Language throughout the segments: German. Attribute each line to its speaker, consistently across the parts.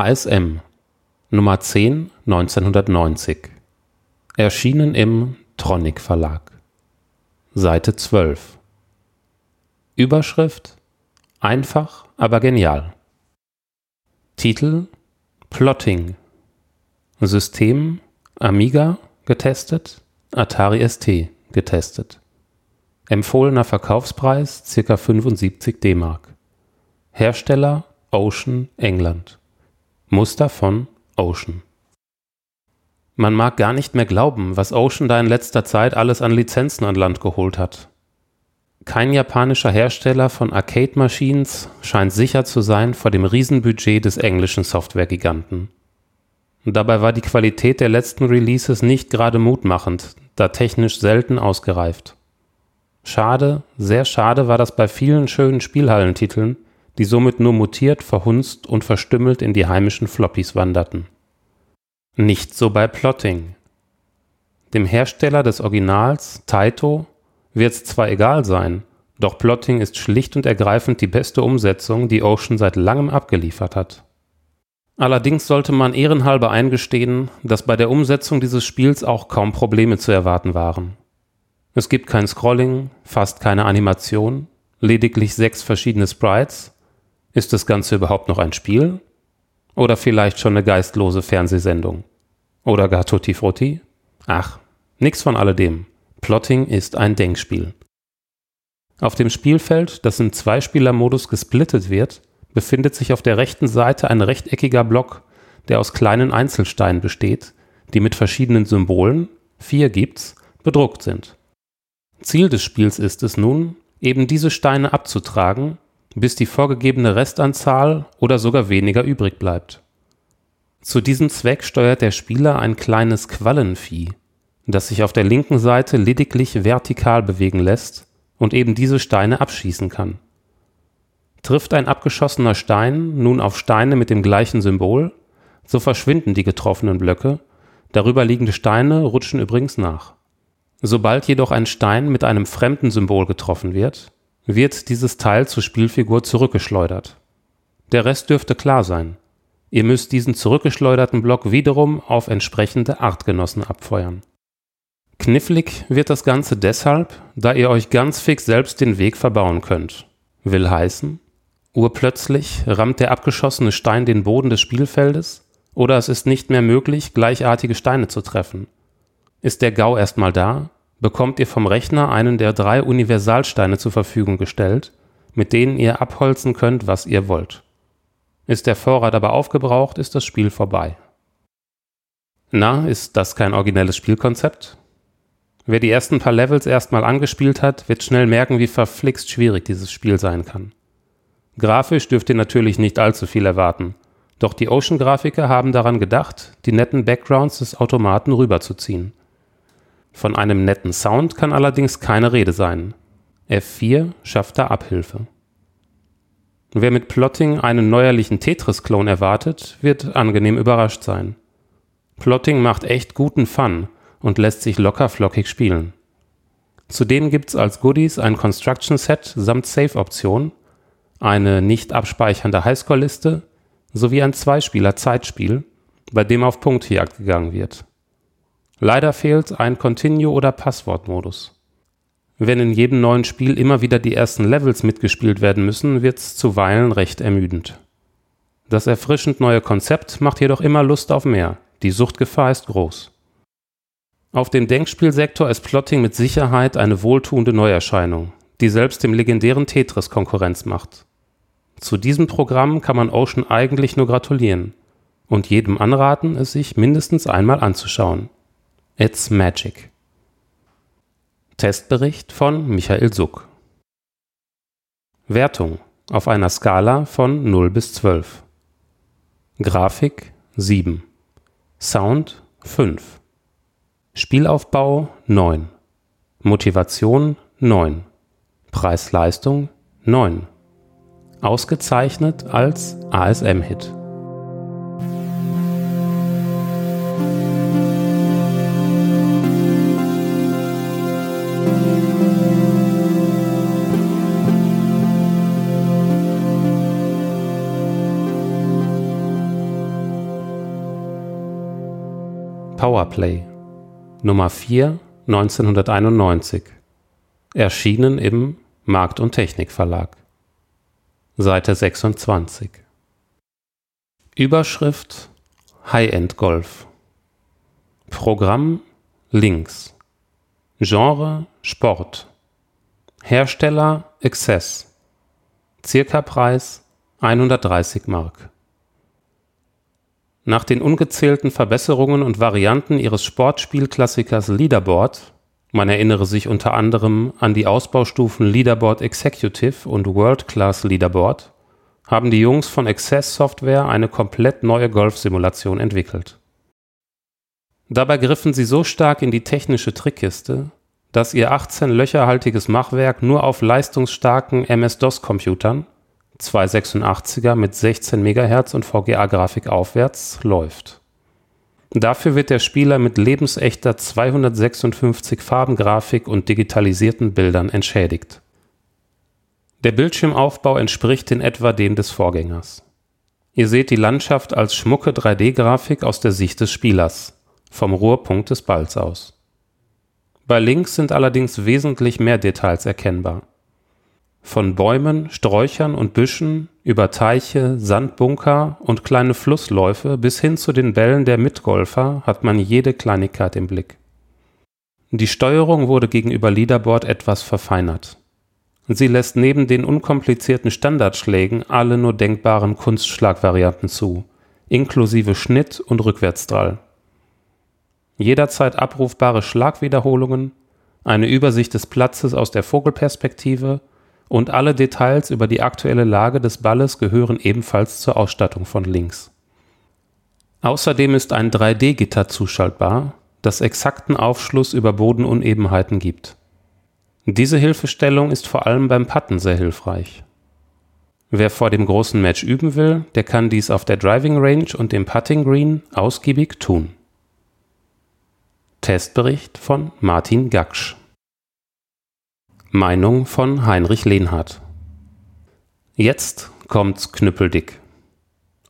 Speaker 1: ASM Nummer 10 1990 Erschienen im Tronic Verlag. Seite 12 Überschrift? Einfach, aber genial. Titel? Plotting. System? Amiga? Getestet, Atari ST getestet. Empfohlener Verkaufspreis ca. 75 DM. Hersteller? Ocean England. Muster von Ocean. Man mag gar nicht mehr glauben, was Ocean da in letzter Zeit alles an Lizenzen an Land geholt hat. Kein japanischer Hersteller von Arcade Machines scheint sicher zu sein vor dem Riesenbudget des englischen Softwaregiganten. Dabei war die Qualität der letzten Releases nicht gerade mutmachend, da technisch selten ausgereift. Schade, sehr schade war das bei vielen schönen Spielhallentiteln, die somit nur mutiert, verhunzt und verstümmelt in die heimischen Floppies wanderten. Nicht so bei Plotting. Dem Hersteller des Originals, Taito, wird's zwar egal sein, doch Plotting ist schlicht und ergreifend die beste Umsetzung, die Ocean seit langem abgeliefert hat. Allerdings sollte man ehrenhalber eingestehen, dass bei der Umsetzung dieses Spiels auch kaum Probleme zu erwarten waren. Es gibt kein Scrolling, fast keine Animation, lediglich sechs verschiedene Sprites. Ist das Ganze überhaupt noch ein Spiel? Oder vielleicht schon eine geistlose Fernsehsendung? Oder gar Tutti Frutti? Ach, nix von alledem. Plotting ist ein Denkspiel. Auf dem Spielfeld, das im Zweispieler-Modus gesplittet wird, befindet sich auf der rechten Seite ein rechteckiger Block, der aus kleinen Einzelsteinen besteht, die mit verschiedenen Symbolen, vier gibt's, bedruckt sind. Ziel des Spiels ist es nun, eben diese Steine abzutragen, bis die vorgegebene Restanzahl oder sogar weniger übrig bleibt. Zu diesem Zweck steuert der Spieler ein kleines Quallenvieh, das sich auf der linken Seite lediglich vertikal bewegen lässt und eben diese Steine abschießen kann. Trifft ein abgeschossener Stein nun auf Steine mit dem gleichen Symbol, so verschwinden die getroffenen Blöcke, darüber liegende Steine rutschen übrigens nach. Sobald jedoch ein Stein mit einem fremden Symbol getroffen wird, wird dieses Teil zur Spielfigur zurückgeschleudert. Der Rest dürfte klar sein. Ihr müsst diesen zurückgeschleuderten Block wiederum auf entsprechende Artgenossen abfeuern. Knifflig wird das Ganze deshalb, da ihr euch ganz fix selbst den Weg verbauen könnt. Will heißen, Urplötzlich rammt der abgeschossene Stein den Boden des Spielfeldes oder es ist nicht mehr möglich, gleichartige Steine zu treffen. Ist der GAU erstmal da, bekommt ihr vom Rechner einen der drei Universalsteine zur Verfügung gestellt, mit denen ihr abholzen könnt, was ihr wollt. Ist der Vorrat aber aufgebraucht, ist das Spiel vorbei. Na, ist das kein originelles Spielkonzept? Wer die ersten paar Levels erstmal angespielt hat, wird schnell merken, wie verflixt schwierig dieses Spiel sein kann. Grafisch dürft ihr natürlich nicht allzu viel erwarten. Doch die Ocean-Grafiker haben daran gedacht, die netten Backgrounds des Automaten rüberzuziehen. Von einem netten Sound kann allerdings keine Rede sein. F4 schafft da Abhilfe. Wer mit Plotting einen neuerlichen Tetris-Klon erwartet, wird angenehm überrascht sein. Plotting macht echt guten Fun und lässt sich locker flockig spielen. Zudem gibt's als Goodies ein Construction Set samt Save-Option eine nicht abspeichernde Highscore-Liste sowie ein Zweispieler-Zeitspiel, bei dem auf Punktjagd gegangen wird. Leider fehlt ein Continue- oder Passwortmodus. Wenn in jedem neuen Spiel immer wieder die ersten Levels mitgespielt werden müssen, wird's zuweilen recht ermüdend. Das erfrischend neue Konzept macht jedoch immer Lust auf mehr. Die Suchtgefahr ist groß. Auf dem Denkspielsektor ist Plotting mit Sicherheit eine wohltuende Neuerscheinung, die selbst dem legendären Tetris Konkurrenz macht. Zu diesem Programm kann man Ocean eigentlich nur gratulieren und jedem anraten, es sich mindestens einmal anzuschauen. It's Magic. Testbericht von Michael Suck. Wertung auf einer Skala von 0 bis 12. Grafik 7. Sound 5. Spielaufbau 9. Motivation 9. Preis-Leistung 9 ausgezeichnet als ASM-Hit. Powerplay. Nummer 4 1991 Erschienen im Markt und Technik Verlag Seite 26 Überschrift High-End Golf. Programm links. Genre Sport. Hersteller Access. Circa-Preis 130 Mark Nach den ungezählten Verbesserungen und Varianten ihres Sportspielklassikers Leaderboard man erinnere sich unter anderem an die Ausbaustufen Leaderboard Executive und World Class Leaderboard haben die Jungs von Access Software eine komplett neue Golfsimulation entwickelt. Dabei griffen sie so stark in die technische Trickkiste, dass ihr 18 löcherhaltiges Machwerk nur auf leistungsstarken MS-DOS-Computern, 286er mit 16 MHz und VGA-Grafik aufwärts, läuft. Dafür wird der Spieler mit lebensechter 256 Farbengrafik und digitalisierten Bildern entschädigt der Bildschirmaufbau entspricht in etwa dem des Vorgängers. Ihr seht die Landschaft als schmucke 3D-Grafik aus der Sicht des Spielers, vom Ruhepunkt des Balls aus. Bei links sind allerdings wesentlich mehr Details erkennbar. Von Bäumen, Sträuchern und Büschen über Teiche, Sandbunker und kleine Flussläufe bis hin zu den Bällen der Mitgolfer hat man jede Kleinigkeit im Blick. Die Steuerung wurde gegenüber Leaderboard etwas verfeinert. Sie lässt neben den unkomplizierten Standardschlägen alle nur denkbaren Kunstschlagvarianten zu, inklusive Schnitt und Rückwärtsdrall. Jederzeit abrufbare Schlagwiederholungen, eine Übersicht des Platzes aus der Vogelperspektive und alle Details über die aktuelle Lage des Balles gehören ebenfalls zur Ausstattung von links. Außerdem ist ein 3D-Gitter zuschaltbar, das exakten Aufschluss über Bodenunebenheiten gibt diese Hilfestellung ist vor allem beim Putten sehr hilfreich. Wer vor dem großen Match üben will, der kann dies auf der Driving Range und dem Putting Green ausgiebig tun. Testbericht von Martin Gaksch Meinung von Heinrich Lehnhardt Jetzt kommt's knüppeldick.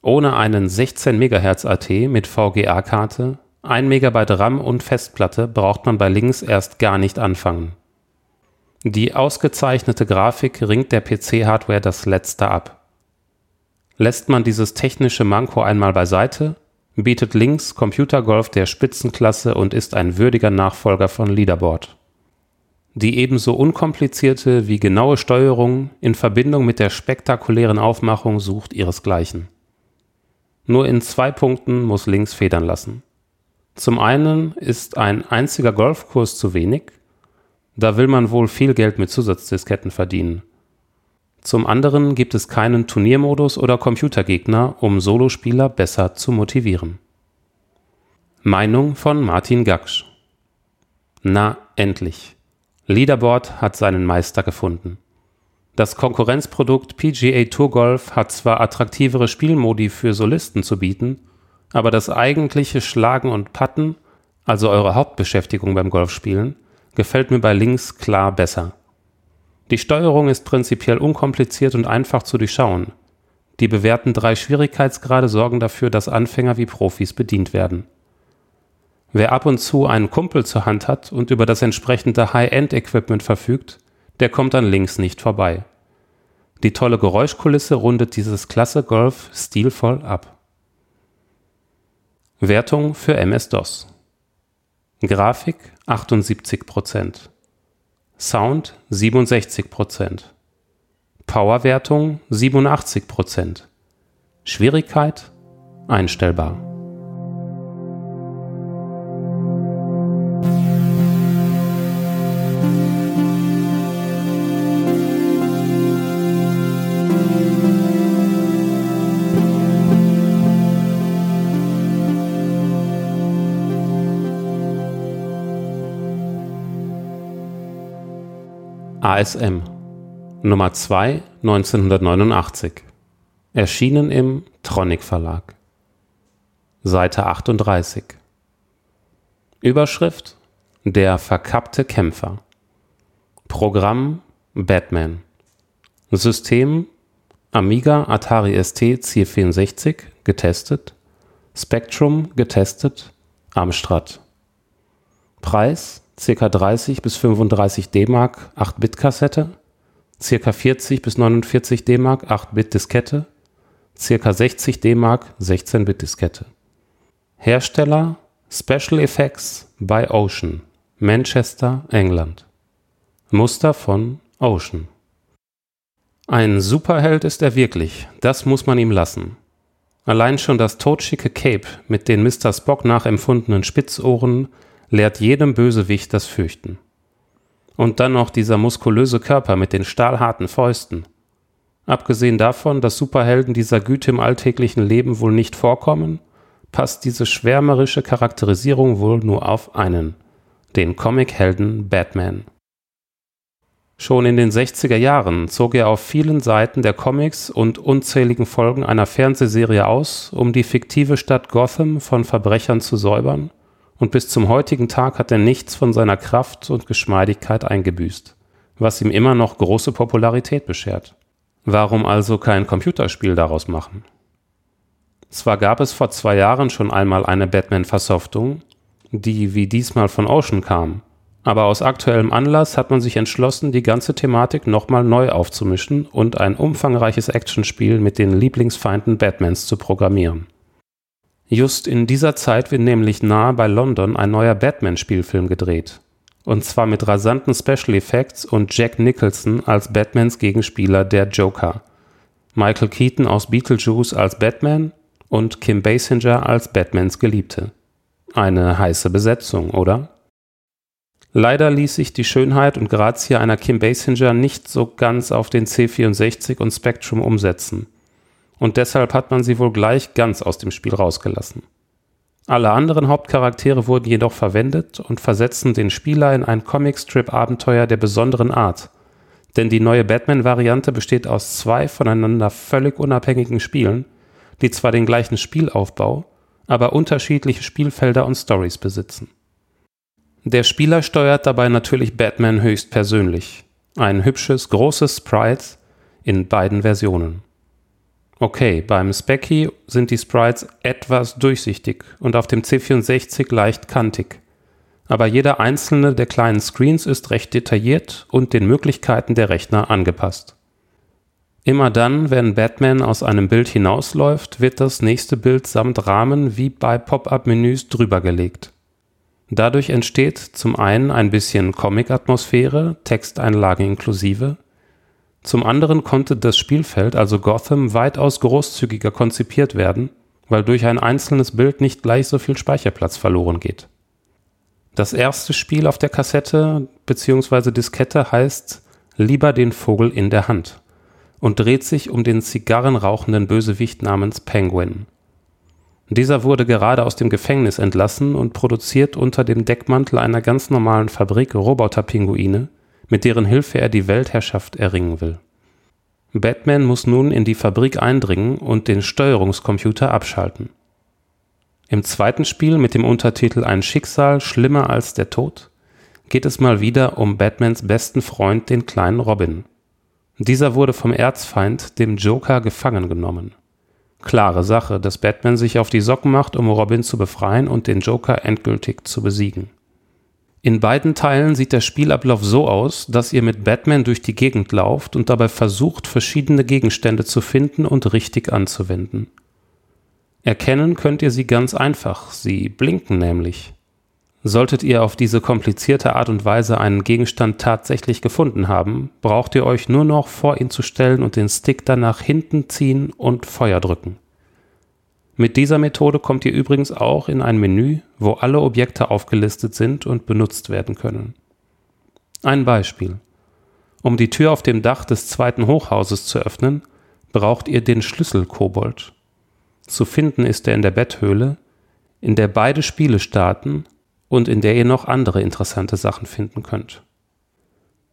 Speaker 1: Ohne einen 16 MHz AT mit VGA-Karte, 1 MB RAM und Festplatte braucht man bei Links erst gar nicht anfangen. Die ausgezeichnete Grafik ringt der PC-Hardware das Letzte ab. Lässt man dieses technische Manko einmal beiseite, bietet Links Computergolf der Spitzenklasse und ist ein würdiger Nachfolger von Leaderboard. Die ebenso unkomplizierte wie genaue Steuerung in Verbindung mit der spektakulären Aufmachung sucht ihresgleichen. Nur in zwei Punkten muss Links federn lassen. Zum einen ist ein einziger Golfkurs zu wenig da will man wohl viel Geld mit Zusatzdisketten verdienen. Zum anderen gibt es keinen Turniermodus oder Computergegner, um Solospieler besser zu motivieren. Meinung von Martin Gaksch Na, endlich. Leaderboard hat seinen Meister gefunden. Das Konkurrenzprodukt PGA Tour Golf hat zwar attraktivere Spielmodi für Solisten zu bieten, aber das eigentliche Schlagen und Patten, also eure Hauptbeschäftigung beim Golfspielen, gefällt mir bei Links klar besser. Die Steuerung ist prinzipiell unkompliziert und einfach zu durchschauen. Die bewährten drei Schwierigkeitsgrade sorgen dafür, dass Anfänger wie Profis bedient werden. Wer ab und zu einen Kumpel zur Hand hat und über das entsprechende High-End-Equipment verfügt, der kommt an Links nicht vorbei. Die tolle Geräuschkulisse rundet dieses klasse Golf stilvoll ab. Wertung für MS-DOS Grafik 78%, Sound 67%, Powerwertung 87%, Schwierigkeit einstellbar. ASM Nummer 2 1989 Erschienen im Tronic Verlag. Seite 38 Überschrift Der verkappte Kämpfer. Programm Batman. System Amiga Atari ST C64 getestet. Spectrum getestet. Amstrad. Preis ca. 30 bis 35 D-Mark 8-Bit-Kassette, ca. 40 bis 49 D-Mark 8-Bit-Diskette, ca. 60 D-Mark 16-Bit-Diskette. Hersteller Special Effects by Ocean, Manchester, England. Muster von Ocean. Ein Superheld ist er wirklich, das muss man ihm lassen. Allein schon das totschicke Cape mit den Mr. Spock nachempfundenen Spitzohren lehrt jedem Bösewicht das Fürchten. Und dann noch dieser muskulöse Körper mit den stahlharten Fäusten. Abgesehen davon, dass Superhelden dieser Güte im alltäglichen Leben wohl nicht vorkommen, passt diese schwärmerische Charakterisierung wohl nur auf einen, den Comichelden Batman. Schon in den 60er Jahren zog er auf vielen Seiten der Comics und unzähligen Folgen einer Fernsehserie aus, um die fiktive Stadt Gotham von Verbrechern zu säubern und bis zum heutigen Tag hat er nichts von seiner Kraft und Geschmeidigkeit eingebüßt, was ihm immer noch große Popularität beschert. Warum also kein Computerspiel daraus machen? Zwar gab es vor zwei Jahren schon einmal eine Batman-Versoftung, die wie diesmal von Ocean kam, aber aus aktuellem Anlass hat man sich entschlossen, die ganze Thematik nochmal neu aufzumischen und ein umfangreiches Actionspiel mit den Lieblingsfeinden Batmans zu programmieren. Just in dieser Zeit wird nämlich nahe bei London ein neuer Batman-Spielfilm gedreht. Und zwar mit rasanten Special Effects und Jack Nicholson als Batmans Gegenspieler der Joker. Michael Keaton aus Beetlejuice als Batman und Kim Basinger als Batmans Geliebte. Eine heiße Besetzung, oder? Leider ließ sich die Schönheit und Grazie einer Kim Basinger nicht so ganz auf den C64 und Spectrum umsetzen und deshalb hat man sie wohl gleich ganz aus dem Spiel rausgelassen. Alle anderen Hauptcharaktere wurden jedoch verwendet und versetzten den Spieler in ein Comicstrip-Abenteuer der besonderen Art, denn die neue Batman-Variante besteht aus zwei voneinander völlig unabhängigen Spielen, die zwar den gleichen Spielaufbau, aber unterschiedliche Spielfelder und Stories besitzen. Der Spieler steuert dabei natürlich Batman höchstpersönlich, ein hübsches, großes Sprite in beiden Versionen. Okay, beim Specky sind die Sprites etwas durchsichtig und auf dem C64 leicht kantig. Aber jeder einzelne der kleinen Screens ist recht detailliert und den Möglichkeiten der Rechner angepasst. Immer dann, wenn Batman aus einem Bild hinausläuft, wird das nächste Bild samt Rahmen wie bei Pop-up-Menüs drübergelegt. Dadurch entsteht zum einen ein bisschen Comic-Atmosphäre, Texteinlagen inklusive, zum anderen konnte das Spielfeld, also Gotham, weitaus großzügiger konzipiert werden, weil durch ein einzelnes Bild nicht gleich so viel Speicherplatz verloren geht. Das erste Spiel auf der Kassette bzw. Diskette heißt Lieber den Vogel in der Hand und dreht sich um den zigarrenrauchenden Bösewicht namens Penguin. Dieser wurde gerade aus dem Gefängnis entlassen und produziert unter dem Deckmantel einer ganz normalen Fabrik Roboterpinguine, mit deren Hilfe er die Weltherrschaft erringen will. Batman muss nun in die Fabrik eindringen und den Steuerungscomputer abschalten. Im zweiten Spiel mit dem Untertitel Ein Schicksal schlimmer als der Tod geht es mal wieder um Batmans besten Freund, den kleinen Robin. Dieser wurde vom Erzfeind, dem Joker, gefangen genommen. Klare Sache, dass Batman sich auf die Socken macht, um Robin zu befreien und den Joker endgültig zu besiegen. In beiden Teilen sieht der Spielablauf so aus, dass ihr mit Batman durch die Gegend lauft und dabei versucht, verschiedene Gegenstände zu finden und richtig anzuwenden. Erkennen könnt ihr sie ganz einfach, sie blinken nämlich. Solltet ihr auf diese komplizierte Art und Weise einen Gegenstand tatsächlich gefunden haben, braucht ihr euch nur noch vor ihn zu stellen und den Stick dann nach hinten ziehen und Feuer drücken. Mit dieser Methode kommt ihr übrigens auch in ein Menü, wo alle Objekte aufgelistet sind und benutzt werden können. Ein Beispiel. Um die Tür auf dem Dach des zweiten Hochhauses zu öffnen, braucht ihr den Schlüssel Kobold. Zu finden ist er in der Betthöhle, in der beide Spiele starten und in der ihr noch andere interessante Sachen finden könnt.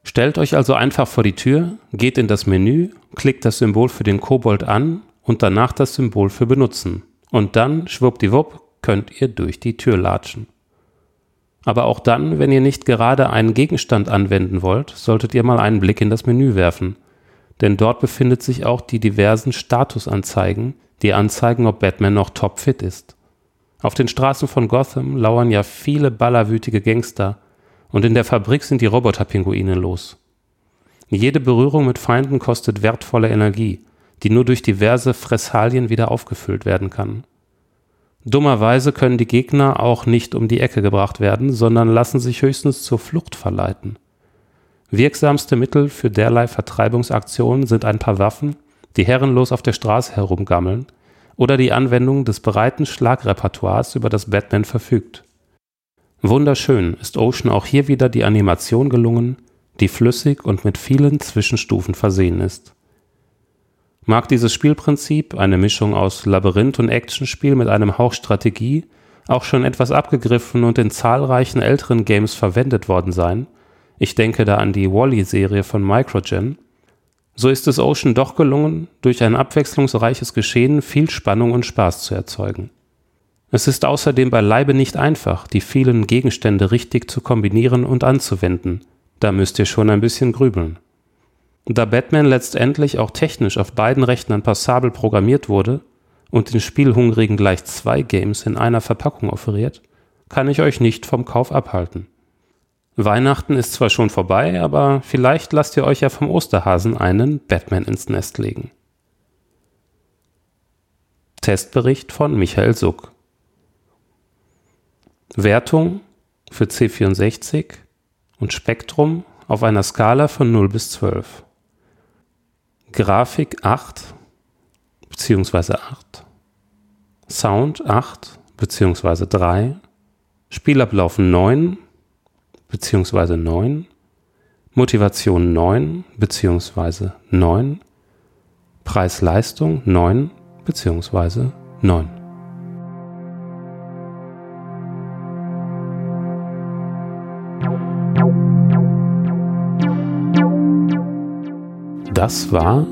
Speaker 1: Stellt euch also einfach vor die Tür, geht in das Menü, klickt das Symbol für den Kobold an und danach das Symbol für Benutzen. Und dann, schwuppdiwupp, könnt ihr durch die Tür latschen. Aber auch dann, wenn ihr nicht gerade einen Gegenstand anwenden wollt, solltet ihr mal einen Blick in das Menü werfen. Denn dort befindet sich auch die diversen Statusanzeigen, die anzeigen, ob Batman noch topfit ist. Auf den Straßen von Gotham lauern ja viele ballerwütige Gangster und in der Fabrik sind die Roboterpinguine los. Jede Berührung mit Feinden kostet wertvolle Energie, die nur durch diverse Fressalien wieder aufgefüllt werden kann. Dummerweise können die Gegner auch nicht um die Ecke gebracht werden, sondern lassen sich höchstens zur Flucht verleiten. Wirksamste Mittel für derlei Vertreibungsaktionen sind ein paar Waffen, die herrenlos auf der Straße herumgammeln, oder die Anwendung des breiten Schlagrepertoires, über das Batman verfügt. Wunderschön ist Ocean auch hier wieder die Animation gelungen, die flüssig und mit vielen Zwischenstufen versehen ist. Mag dieses Spielprinzip, eine Mischung aus Labyrinth und Actionspiel mit einem Hauch Strategie, auch schon etwas abgegriffen und in zahlreichen älteren Games verwendet worden sein, ich denke da an die Wally-Serie von Microgen, so ist es Ocean doch gelungen, durch ein abwechslungsreiches Geschehen viel Spannung und Spaß zu erzeugen. Es ist außerdem beileibe nicht einfach, die vielen Gegenstände richtig zu kombinieren und anzuwenden, da müsst ihr schon ein bisschen grübeln. Da Batman letztendlich auch technisch auf beiden Rechnern passabel programmiert wurde und den Spielhungrigen gleich zwei Games in einer Verpackung offeriert, kann ich euch nicht vom Kauf abhalten. Weihnachten ist zwar schon vorbei, aber vielleicht lasst ihr euch ja vom Osterhasen einen Batman ins Nest legen. Testbericht von Michael Suck. Wertung für C64 und Spektrum auf einer Skala von 0 bis 12. Grafik 8 bzw. 8. Sound 8 bzw. 3. Spielablauf 9 bzw. 9. Motivation 9 bzw. 9. Preis-Leistung 9 bzw. 9. Das war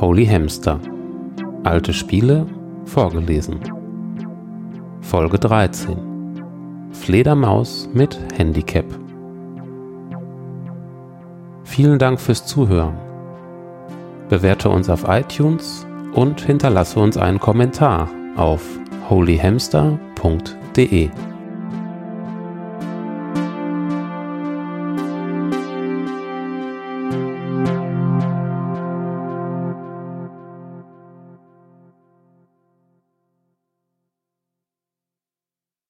Speaker 1: Holy Hamster. Alte Spiele vorgelesen. Folge 13. Fledermaus mit Handicap. Vielen Dank fürs Zuhören. Bewerte uns auf iTunes und hinterlasse uns einen Kommentar auf holyhamster.de.